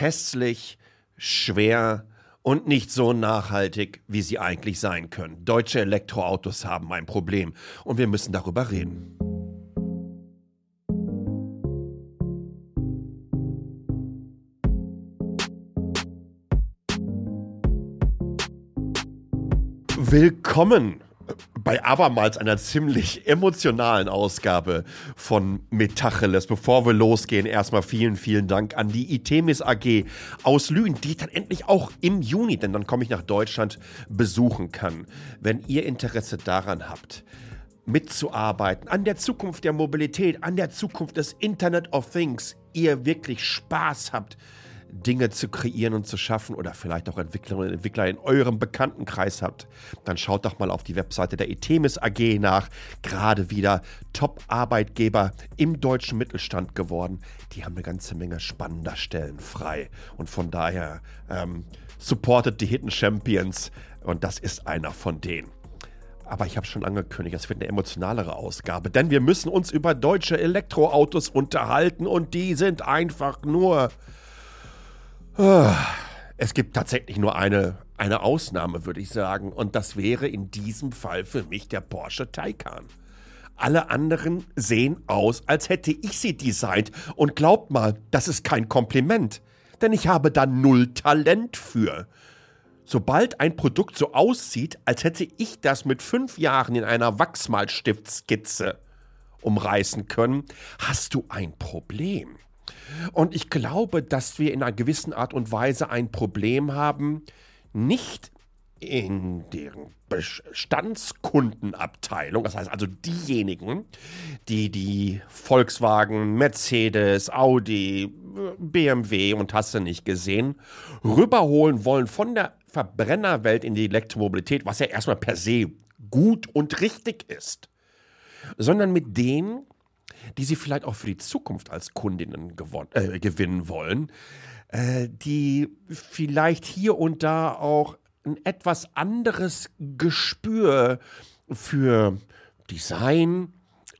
hässlich, schwer und nicht so nachhaltig, wie sie eigentlich sein können. Deutsche Elektroautos haben ein Problem und wir müssen darüber reden. Willkommen bei abermals einer ziemlich emotionalen Ausgabe von Metacheles. Bevor wir losgehen, erstmal vielen, vielen Dank an die Itemis AG aus Lünen, die ich dann endlich auch im Juni, denn dann komme ich nach Deutschland, besuchen kann. Wenn ihr Interesse daran habt, mitzuarbeiten, an der Zukunft der Mobilität, an der Zukunft des Internet of Things, ihr wirklich Spaß habt, Dinge zu kreieren und zu schaffen oder vielleicht auch Entwicklerinnen und Entwickler in eurem Bekanntenkreis habt, dann schaut doch mal auf die Webseite der Etemis AG nach. Gerade wieder Top-Arbeitgeber im deutschen Mittelstand geworden. Die haben eine ganze Menge spannender Stellen frei. Und von daher ähm, supportet die Hidden Champions und das ist einer von denen. Aber ich habe schon angekündigt, es wird eine emotionalere Ausgabe, denn wir müssen uns über deutsche Elektroautos unterhalten und die sind einfach nur es gibt tatsächlich nur eine, eine Ausnahme, würde ich sagen. Und das wäre in diesem Fall für mich der Porsche Taycan. Alle anderen sehen aus, als hätte ich sie designt. Und glaubt mal, das ist kein Kompliment. Denn ich habe da null Talent für. Sobald ein Produkt so aussieht, als hätte ich das mit fünf Jahren in einer Wachsmalstiftskizze umreißen können, hast du ein Problem. Und ich glaube, dass wir in einer gewissen Art und Weise ein Problem haben, nicht in deren Bestandskundenabteilung, das heißt also diejenigen, die die Volkswagen, Mercedes, Audi, BMW und hast du nicht gesehen, rüberholen wollen von der Verbrennerwelt in die Elektromobilität, was ja erstmal per se gut und richtig ist, sondern mit denen, die sie vielleicht auch für die Zukunft als Kundinnen äh, gewinnen wollen, äh, die vielleicht hier und da auch ein etwas anderes Gespür für Design,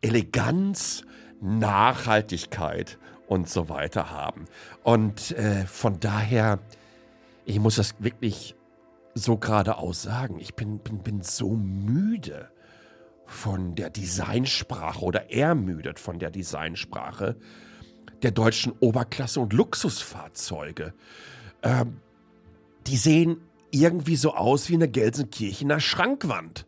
Eleganz, Nachhaltigkeit und so weiter haben. Und äh, von daher, ich muss das wirklich so geradeaus sagen, ich bin, bin, bin so müde von der Designsprache oder ermüdet von der Designsprache der deutschen Oberklasse- und Luxusfahrzeuge. Ähm, die sehen irgendwie so aus wie eine Gelsenkirchener Schrankwand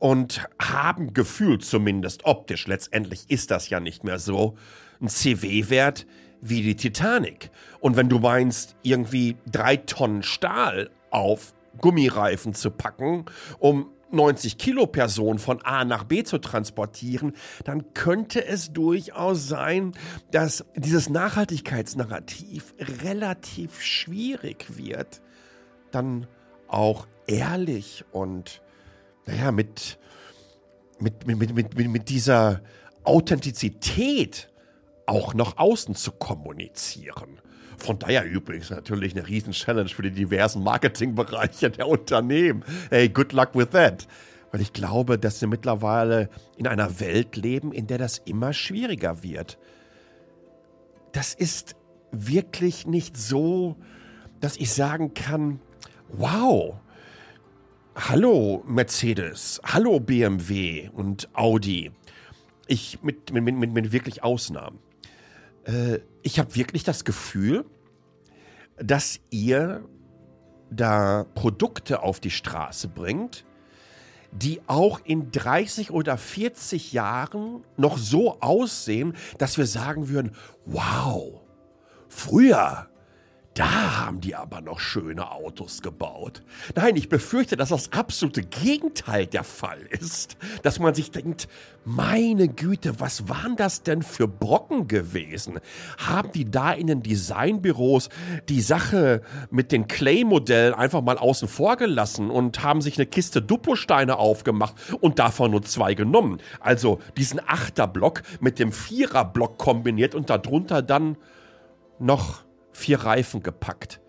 und haben gefühlt zumindest optisch, letztendlich ist das ja nicht mehr so, ein CW-Wert wie die Titanic. Und wenn du meinst, irgendwie drei Tonnen Stahl auf Gummireifen zu packen, um 90 Kilo Person von A nach B zu transportieren, dann könnte es durchaus sein, dass dieses Nachhaltigkeitsnarrativ relativ schwierig wird, dann auch ehrlich und naja, mit, mit, mit, mit, mit, mit dieser Authentizität auch nach außen zu kommunizieren. Von daher übrigens natürlich eine riesen Challenge für die diversen Marketingbereiche der Unternehmen. Hey, good luck with that. Weil ich glaube, dass wir mittlerweile in einer Welt leben, in der das immer schwieriger wird. Das ist wirklich nicht so, dass ich sagen kann, wow, hallo Mercedes, hallo BMW und Audi. Ich mit, mit, mit, mit wirklich Ausnahmen. Äh, ich habe wirklich das Gefühl, dass ihr da Produkte auf die Straße bringt, die auch in 30 oder 40 Jahren noch so aussehen, dass wir sagen würden, wow, früher da haben die aber noch schöne Autos gebaut. Nein, ich befürchte, dass das absolute Gegenteil der Fall ist. Dass man sich denkt, meine Güte, was waren das denn für Brocken gewesen? Haben die da in den Designbüros die Sache mit den Clay-Modellen einfach mal außen vor gelassen und haben sich eine Kiste Duplosteine aufgemacht und davon nur zwei genommen? Also diesen Achterblock mit dem Viererblock kombiniert und darunter dann noch vier Reifen gepackt.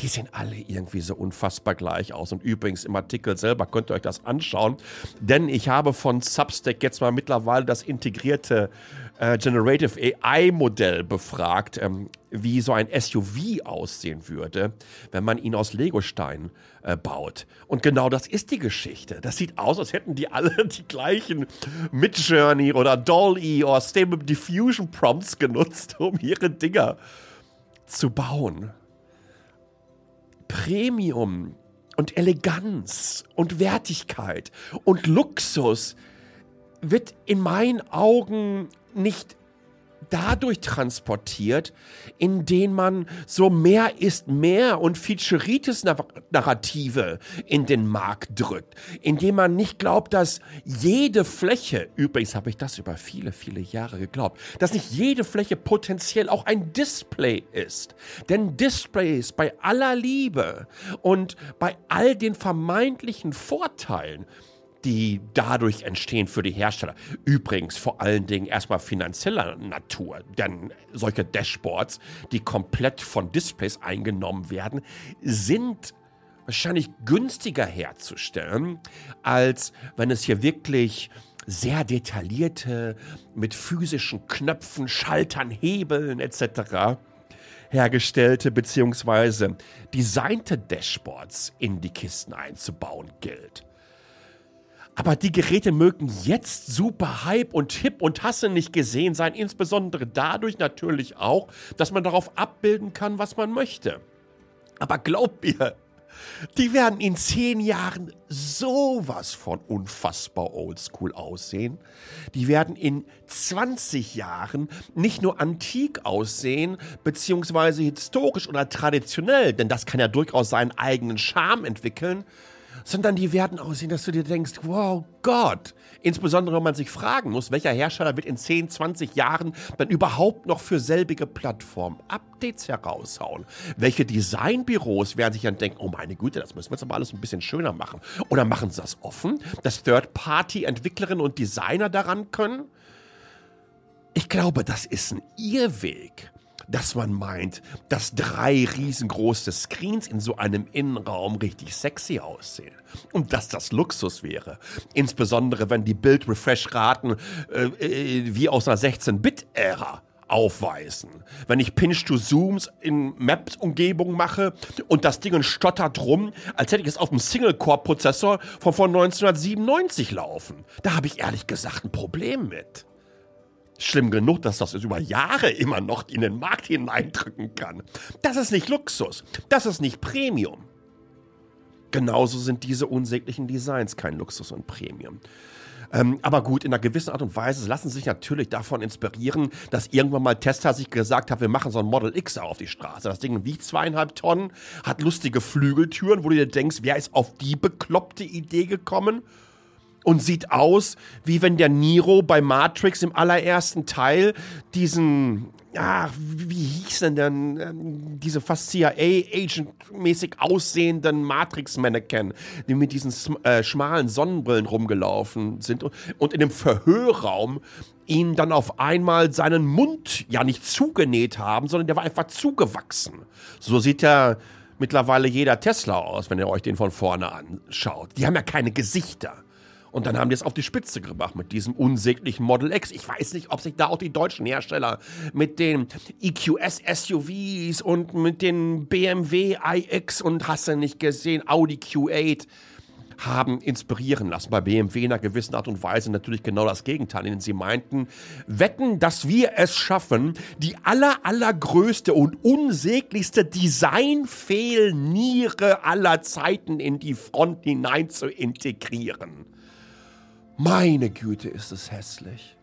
Die sehen alle irgendwie so unfassbar gleich aus. Und übrigens im Artikel selber könnt ihr euch das anschauen, denn ich habe von Substack jetzt mal mittlerweile das integrierte äh, Generative AI-Modell befragt, ähm, wie so ein SUV aussehen würde, wenn man ihn aus Legosteinen äh, baut. Und genau das ist die Geschichte. Das sieht aus, als hätten die alle die gleichen Midjourney oder Dolly oder Stable Diffusion Prompts genutzt, um ihre Dinger zu bauen. Premium und Eleganz und Wertigkeit und Luxus wird in meinen Augen nicht dadurch transportiert, indem man so mehr ist mehr und Featureitis-Narrative in den Markt drückt, indem man nicht glaubt, dass jede Fläche, übrigens habe ich das über viele, viele Jahre geglaubt, dass nicht jede Fläche potenziell auch ein Display ist. Denn Displays bei aller Liebe und bei all den vermeintlichen Vorteilen die dadurch entstehen für die Hersteller. Übrigens vor allen Dingen erstmal finanzieller Natur, denn solche Dashboards, die komplett von Displays eingenommen werden, sind wahrscheinlich günstiger herzustellen, als wenn es hier wirklich sehr detaillierte, mit physischen Knöpfen, Schaltern, Hebeln etc. hergestellte bzw. designte Dashboards in die Kisten einzubauen gilt. Aber die Geräte mögen jetzt super hype und hip und hasse nicht gesehen sein, insbesondere dadurch natürlich auch, dass man darauf abbilden kann, was man möchte. Aber glaub mir, die werden in zehn Jahren sowas von unfassbar oldschool aussehen. Die werden in 20 Jahren nicht nur antik aussehen, beziehungsweise historisch oder traditionell, denn das kann ja durchaus seinen eigenen Charme entwickeln, sondern die werden aussehen, dass du dir denkst, wow Gott. Insbesondere, wenn man sich fragen muss, welcher Hersteller wird in 10, 20 Jahren dann überhaupt noch für selbige Plattformen Updates heraushauen? Welche Designbüros werden sich dann denken, oh meine Güte, das müssen wir jetzt aber alles ein bisschen schöner machen. Oder machen sie das offen, dass Third-Party-Entwicklerinnen und Designer daran können? Ich glaube, das ist ein Irrweg dass man meint, dass drei riesengroße Screens in so einem Innenraum richtig sexy aussehen. Und dass das Luxus wäre. Insbesondere wenn die Bild-Refresh-Raten äh, äh, wie aus einer 16-Bit-Ära aufweisen. Wenn ich Pinch-to-Zooms in Maps-Umgebung mache und das Ding stottert rum, als hätte ich es auf einem Single-Core-Prozessor von, von 1997 laufen. Da habe ich ehrlich gesagt ein Problem mit schlimm genug, dass das über Jahre immer noch in den Markt hineindrücken kann. Das ist nicht Luxus. Das ist nicht Premium. Genauso sind diese unsäglichen Designs kein Luxus und Premium. Ähm, aber gut, in einer gewissen Art und Weise lassen sich natürlich davon inspirieren, dass irgendwann mal Tesla sich gesagt hat, wir machen so ein Model X auf die Straße. Das Ding wiegt zweieinhalb Tonnen, hat lustige Flügeltüren, wo du dir denkst, wer ist auf die bekloppte Idee gekommen? Und sieht aus, wie wenn der Nero bei Matrix im allerersten Teil diesen, ja, wie hieß denn denn, ähm, diese fast CIA-Agent-mäßig aussehenden Matrix-Mannequin, die mit diesen äh, schmalen Sonnenbrillen rumgelaufen sind und, in dem Verhörraum ihn dann auf einmal seinen Mund ja nicht zugenäht haben, sondern der war einfach zugewachsen. So sieht ja mittlerweile jeder Tesla aus, wenn ihr euch den von vorne anschaut. Die haben ja keine Gesichter. Und dann haben die es auf die Spitze gebracht mit diesem unsäglichen Model X. Ich weiß nicht, ob sich da auch die deutschen Hersteller mit den EQS SUVs und mit den BMW iX und hast du nicht gesehen, Audi Q8 haben inspirieren lassen. Bei BMW in einer gewissen Art und Weise natürlich genau das Gegenteil, denn sie meinten, wetten, dass wir es schaffen, die aller, allergrößte und unsäglichste Designfehlniere aller Zeiten in die Front hinein zu integrieren. Meine Güte, ist es hässlich.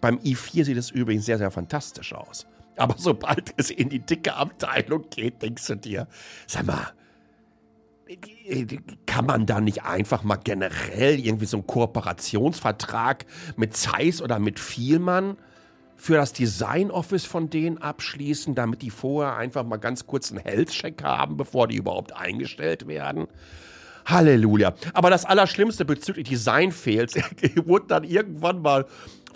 Beim i4 sieht es übrigens sehr, sehr fantastisch aus. Aber sobald es in die dicke Abteilung geht, denkst du dir, sag mal, kann man da nicht einfach mal generell irgendwie so einen Kooperationsvertrag mit Zeiss oder mit Vielmann für das Design Office von denen abschließen, damit die vorher einfach mal ganz kurz einen Health-Check haben, bevor die überhaupt eingestellt werden? Halleluja. Aber das Allerschlimmste bezüglich Design-Fails wurde dann irgendwann mal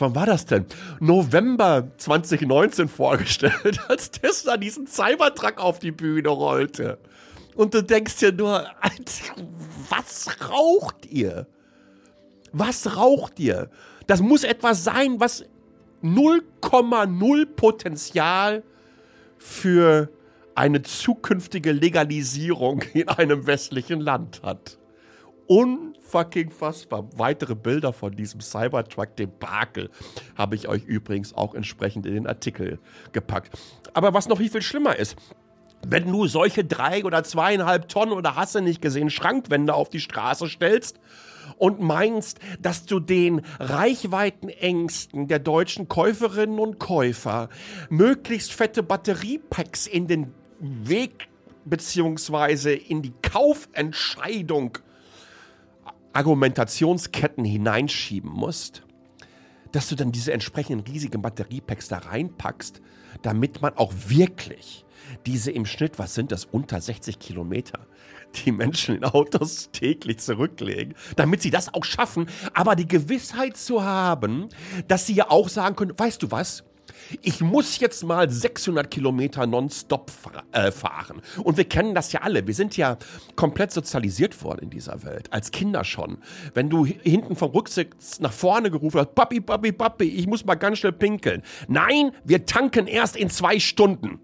wann war das denn? November 2019 vorgestellt, als Tesla diesen Cybertruck auf die Bühne rollte. Und du denkst dir nur, was raucht ihr? Was raucht ihr? Das muss etwas sein, was 0,0 Potenzial für eine zukünftige Legalisierung in einem westlichen Land hat. Unfucking fassbar. Weitere Bilder von diesem Cybertruck-Debakel habe ich euch übrigens auch entsprechend in den Artikel gepackt. Aber was noch viel, viel schlimmer ist, wenn du solche drei oder zweieinhalb Tonnen oder hast du nicht gesehen Schrankwände auf die Straße stellst und meinst, dass du den Reichweitenängsten der deutschen Käuferinnen und Käufer möglichst fette Batteriepacks in den Weg beziehungsweise in die Kaufentscheidung Argumentationsketten hineinschieben musst, dass du dann diese entsprechenden riesigen Batteriepacks da reinpackst, damit man auch wirklich diese im Schnitt, was sind das, unter 60 Kilometer, die Menschen in Autos täglich zurücklegen, damit sie das auch schaffen, aber die Gewissheit zu haben, dass sie ja auch sagen können, weißt du was, ich muss jetzt mal 600 Kilometer nonstop äh, fahren. Und wir kennen das ja alle. Wir sind ja komplett sozialisiert worden in dieser Welt. Als Kinder schon. Wenn du hinten vom Rücksitz nach vorne gerufen hast, Papi, Papi, Papi, ich muss mal ganz schnell pinkeln. Nein, wir tanken erst in zwei Stunden.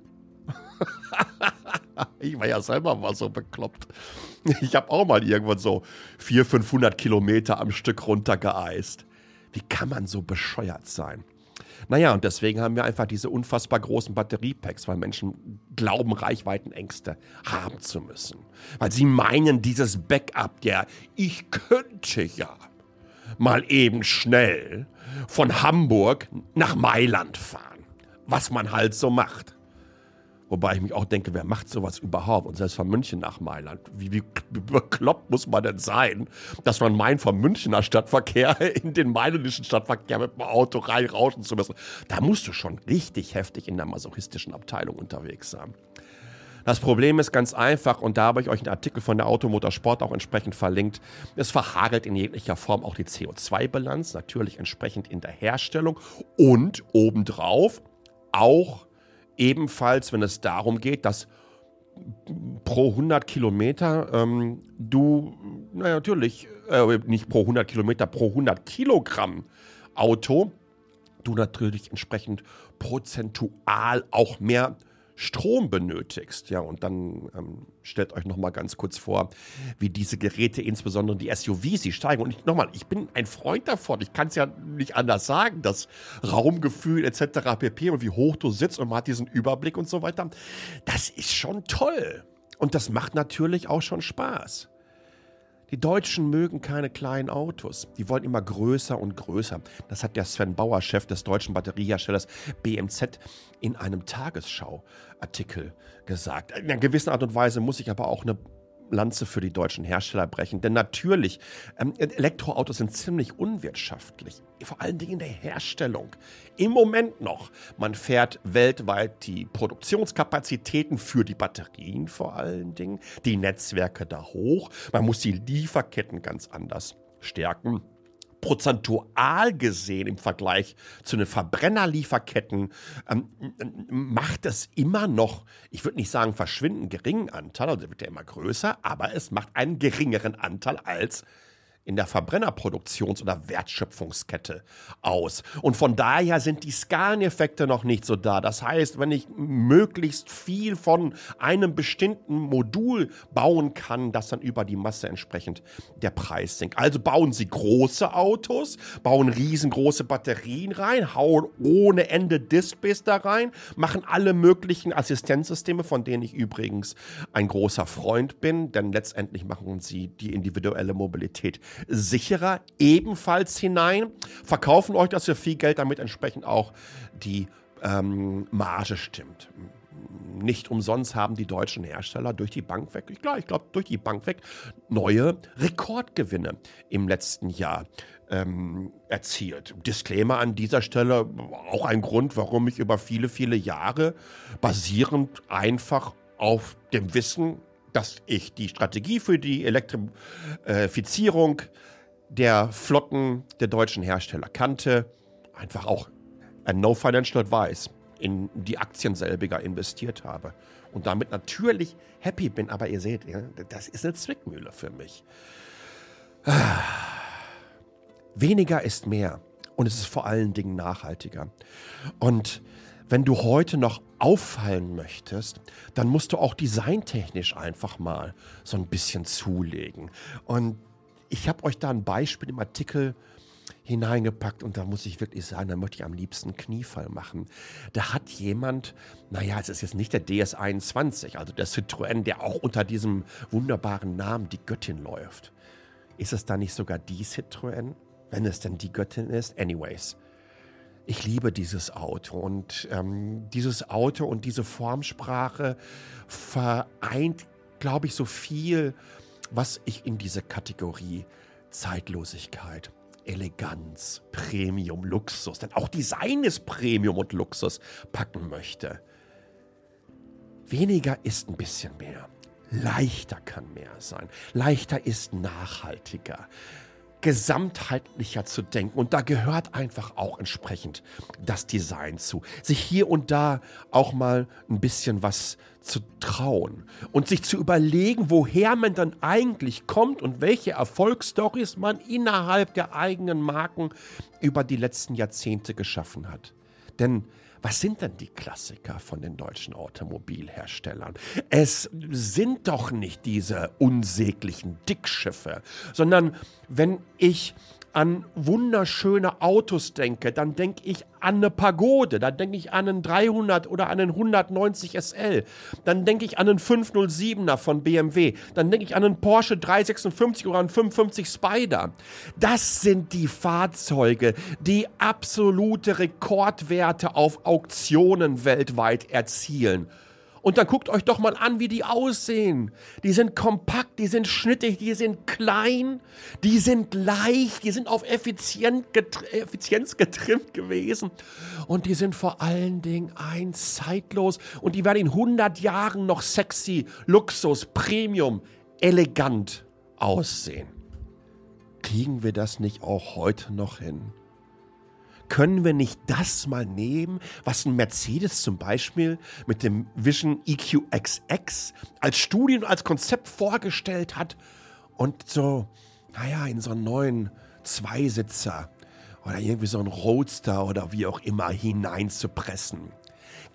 ich war ja selber mal so bekloppt. Ich habe auch mal irgendwann so 400, 500 Kilometer am Stück runtergeeist. Wie kann man so bescheuert sein? Naja, und deswegen haben wir einfach diese unfassbar großen Batteriepacks, weil Menschen glauben, Reichweitenängste haben zu müssen. Weil sie meinen, dieses Backup, der ich könnte ja mal eben schnell von Hamburg nach Mailand fahren. Was man halt so macht. Wobei ich mich auch denke, wer macht sowas überhaupt? Und selbst von München nach Mailand. Wie, wie bekloppt muss man denn sein, dass man meint, vom Münchner Stadtverkehr in den mailändischen Stadtverkehr mit dem Auto reinrauschen zu müssen? Da musst du schon richtig heftig in der masochistischen Abteilung unterwegs sein. Das Problem ist ganz einfach, und da habe ich euch einen Artikel von der Automotorsport auch entsprechend verlinkt. Es verhagelt in jeglicher Form auch die CO2-Bilanz, natürlich entsprechend in der Herstellung und obendrauf auch ebenfalls, wenn es darum geht, dass pro 100 Kilometer ähm, du, naja, natürlich, äh, nicht pro 100 Kilometer, pro 100 Kilogramm Auto, du natürlich entsprechend prozentual auch mehr Strom benötigst. Ja, und dann ähm, stellt euch noch mal ganz kurz vor, wie diese Geräte, insbesondere die SUVs, sie steigen. Und nochmal, ich bin ein Freund davon. Ich kann es ja nicht anders sagen, das Raumgefühl etc. pp. und wie hoch du sitzt und man hat diesen Überblick und so weiter. Das ist schon toll. Und das macht natürlich auch schon Spaß. Die Deutschen mögen keine kleinen Autos. Die wollen immer größer und größer. Das hat der Sven Bauer, Chef des deutschen Batterieherstellers BMZ, in einem Tagesschau-Artikel gesagt. In einer gewissen Art und Weise muss ich aber auch eine Lanze für die deutschen Hersteller brechen. Denn natürlich, ähm, Elektroautos sind ziemlich unwirtschaftlich. Vor allen Dingen in der Herstellung. Im Moment noch. Man fährt weltweit die Produktionskapazitäten für die Batterien vor allen Dingen, die Netzwerke da hoch. Man muss die Lieferketten ganz anders stärken prozentual gesehen im Vergleich zu den Verbrennerlieferketten ähm, macht es immer noch, ich würde nicht sagen verschwinden geringen Anteil, also wird ja immer größer, aber es macht einen geringeren Anteil als in der Verbrennerproduktions- oder Wertschöpfungskette aus. Und von daher sind die Skaleneffekte noch nicht so da. Das heißt, wenn ich möglichst viel von einem bestimmten Modul bauen kann, dass dann über die Masse entsprechend der Preis sinkt. Also bauen Sie große Autos, bauen riesengroße Batterien rein, hauen ohne Ende Displays da rein, machen alle möglichen Assistenzsysteme, von denen ich übrigens ein großer Freund bin, denn letztendlich machen sie die individuelle Mobilität sicherer ebenfalls hinein, verkaufen euch das für viel Geld, damit entsprechend auch die ähm, Marge stimmt. Nicht umsonst haben die deutschen Hersteller durch die Bank weg, ich glaube, ich glaube, durch die Bank weg neue Rekordgewinne im letzten Jahr ähm, erzielt. Disclaimer an dieser Stelle, auch ein Grund, warum ich über viele, viele Jahre basierend einfach auf dem Wissen dass ich die Strategie für die Elektrifizierung der Flotten der deutschen Hersteller kannte, einfach auch ein No Financial Advice in die Aktien selbiger investiert habe und damit natürlich happy bin. Aber ihr seht, das ist eine Zwickmühle für mich. Weniger ist mehr. Und es ist vor allen Dingen nachhaltiger. Und wenn du heute noch auffallen möchtest, dann musst du auch designtechnisch einfach mal so ein bisschen zulegen. Und ich habe euch da ein Beispiel im Artikel hineingepackt und da muss ich wirklich sagen, da möchte ich am liebsten Kniefall machen. Da hat jemand, naja, es ist jetzt nicht der DS21, also der Citroën, der auch unter diesem wunderbaren Namen die Göttin läuft. Ist es da nicht sogar die Citroën? Wenn es denn die Göttin ist? Anyways. Ich liebe dieses Auto und ähm, dieses Auto und diese Formsprache vereint, glaube ich, so viel, was ich in diese Kategorie Zeitlosigkeit, Eleganz, Premium, Luxus, denn auch Design ist Premium und Luxus packen möchte. Weniger ist ein bisschen mehr. Leichter kann mehr sein. Leichter ist nachhaltiger gesamtheitlicher zu denken. Und da gehört einfach auch entsprechend das Design zu. Sich hier und da auch mal ein bisschen was zu trauen und sich zu überlegen, woher man dann eigentlich kommt und welche Erfolgsstories man innerhalb der eigenen Marken über die letzten Jahrzehnte geschaffen hat. Denn was sind denn die Klassiker von den deutschen Automobilherstellern? Es sind doch nicht diese unsäglichen Dickschiffe, sondern wenn ich an wunderschöne Autos denke, dann denke ich an eine Pagode, dann denke ich an einen 300 oder an einen 190 SL, dann denke ich an einen 507er von BMW, dann denke ich an einen Porsche 356 oder einen 550 Spider. Das sind die Fahrzeuge, die absolute Rekordwerte auf Auktionen weltweit erzielen. Und dann guckt euch doch mal an, wie die aussehen. Die sind kompakt, die sind schnittig, die sind klein, die sind leicht, die sind auf Effizient getr Effizienz getrimmt gewesen. Und die sind vor allen Dingen ein zeitlos. Und die werden in 100 Jahren noch sexy, Luxus, Premium, elegant aussehen. Kriegen wir das nicht auch heute noch hin? Können wir nicht das mal nehmen, was ein Mercedes zum Beispiel mit dem Vision EQXX als Studie und als Konzept vorgestellt hat und so, naja, in so einen neuen Zweisitzer oder irgendwie so einen Roadster oder wie auch immer hineinzupressen.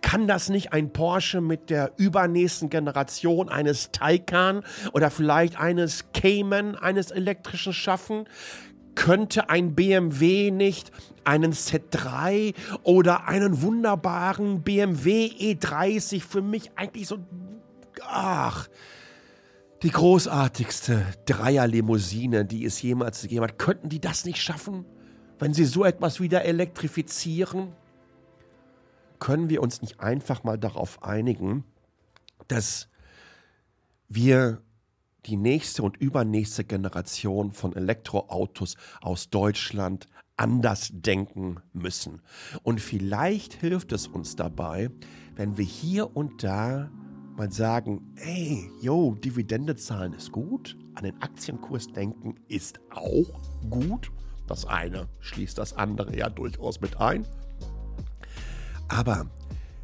Kann das nicht ein Porsche mit der übernächsten Generation eines Taycan oder vielleicht eines Cayman, eines elektrischen schaffen? Könnte ein BMW nicht einen Z3 oder einen wunderbaren BMW E30 für mich eigentlich so, ach, die großartigste Dreierlimousine, die es jemals gegeben hat. Könnten die das nicht schaffen, wenn sie so etwas wieder elektrifizieren? Können wir uns nicht einfach mal darauf einigen, dass wir die nächste und übernächste Generation von Elektroautos aus Deutschland anders denken müssen. Und vielleicht hilft es uns dabei, wenn wir hier und da mal sagen, ey, yo, Dividende zahlen ist gut, an den Aktienkurs denken ist auch gut. Das eine schließt das andere ja durchaus mit ein. Aber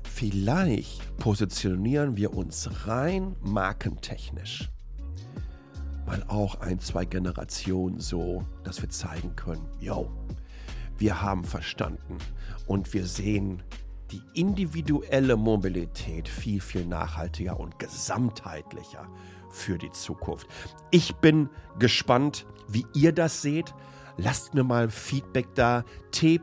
vielleicht positionieren wir uns rein markentechnisch mal auch ein, zwei Generationen so, dass wir zeigen können, yo, wir haben verstanden und wir sehen die individuelle Mobilität viel, viel nachhaltiger und gesamtheitlicher für die Zukunft. Ich bin gespannt, wie ihr das seht. Lasst mir mal Feedback da. t.ly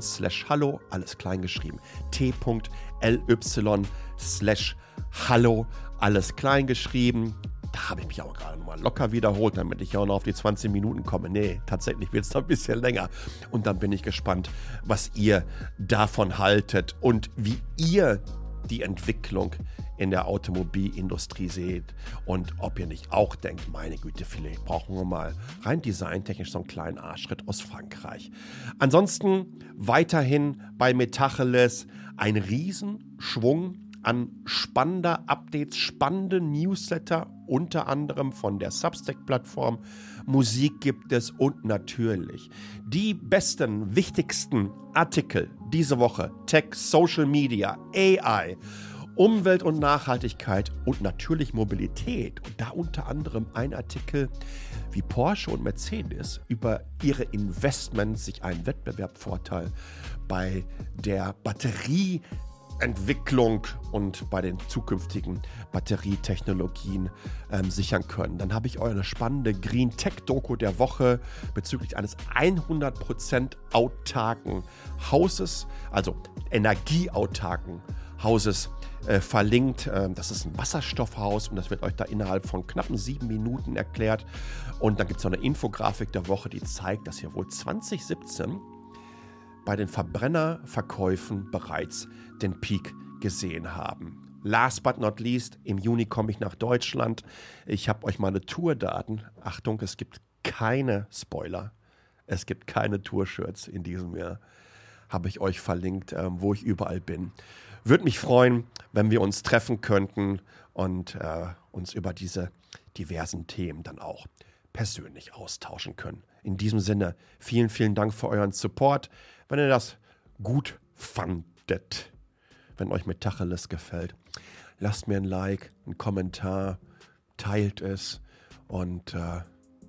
slash hallo, alles klein geschrieben. t.ly slash hallo, alles klein geschrieben. Da habe ich mich auch gerade mal locker wiederholt, damit ich auch noch auf die 20 Minuten komme. Nee, tatsächlich wird es noch ein bisschen länger. Und dann bin ich gespannt, was ihr davon haltet und wie ihr die Entwicklung in der Automobilindustrie seht und ob ihr nicht auch denkt, meine Güte, vielleicht brauchen wir mal rein designtechnisch so einen kleinen Arschschritt aus Frankreich. Ansonsten weiterhin bei Metacheles ein Riesenschwung an spannender Updates, spannende Newsletter, unter anderem von der Substack-Plattform. Musik gibt es und natürlich die besten, wichtigsten Artikel diese Woche. Tech, Social Media, AI Umwelt und Nachhaltigkeit und natürlich Mobilität. Und da unter anderem ein Artikel, wie Porsche und Mercedes über ihre Investments sich einen Wettbewerbsvorteil bei der Batterie Entwicklung und bei den zukünftigen Batterietechnologien ähm, sichern können. Dann habe ich euch eine spannende Green Tech Doku der Woche bezüglich eines 100% autarken Hauses, also energieautarken Hauses äh, verlinkt. Ähm, das ist ein Wasserstoffhaus und das wird euch da innerhalb von knappen sieben Minuten erklärt. Und dann gibt es noch eine Infografik der Woche, die zeigt, dass hier wohl 2017 bei den Verbrennerverkäufen bereits den Peak gesehen haben. Last but not least, im Juni komme ich nach Deutschland. Ich habe euch meine Tourdaten. Achtung, es gibt keine Spoiler. Es gibt keine Tourshirts in diesem Jahr. Habe ich euch verlinkt, äh, wo ich überall bin. Würde mich freuen, wenn wir uns treffen könnten und äh, uns über diese diversen Themen dann auch persönlich austauschen können. In diesem Sinne, vielen, vielen Dank für euren Support. Wenn ihr das gut fandet, wenn euch Metacheles gefällt, lasst mir ein Like, einen Kommentar, teilt es und äh,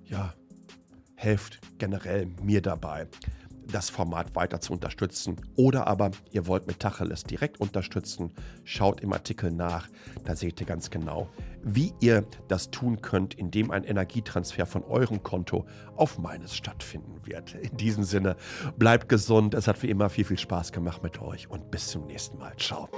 ja, helft generell mir dabei, das Format weiter zu unterstützen. Oder aber ihr wollt Metacheles direkt unterstützen, schaut im Artikel nach, da seht ihr ganz genau, wie ihr das tun könnt, indem ein Energietransfer von eurem Konto auf meines stattfinden wird. In diesem Sinne, bleibt gesund, es hat wie immer viel, viel Spaß gemacht mit euch und bis zum nächsten Mal. Ciao.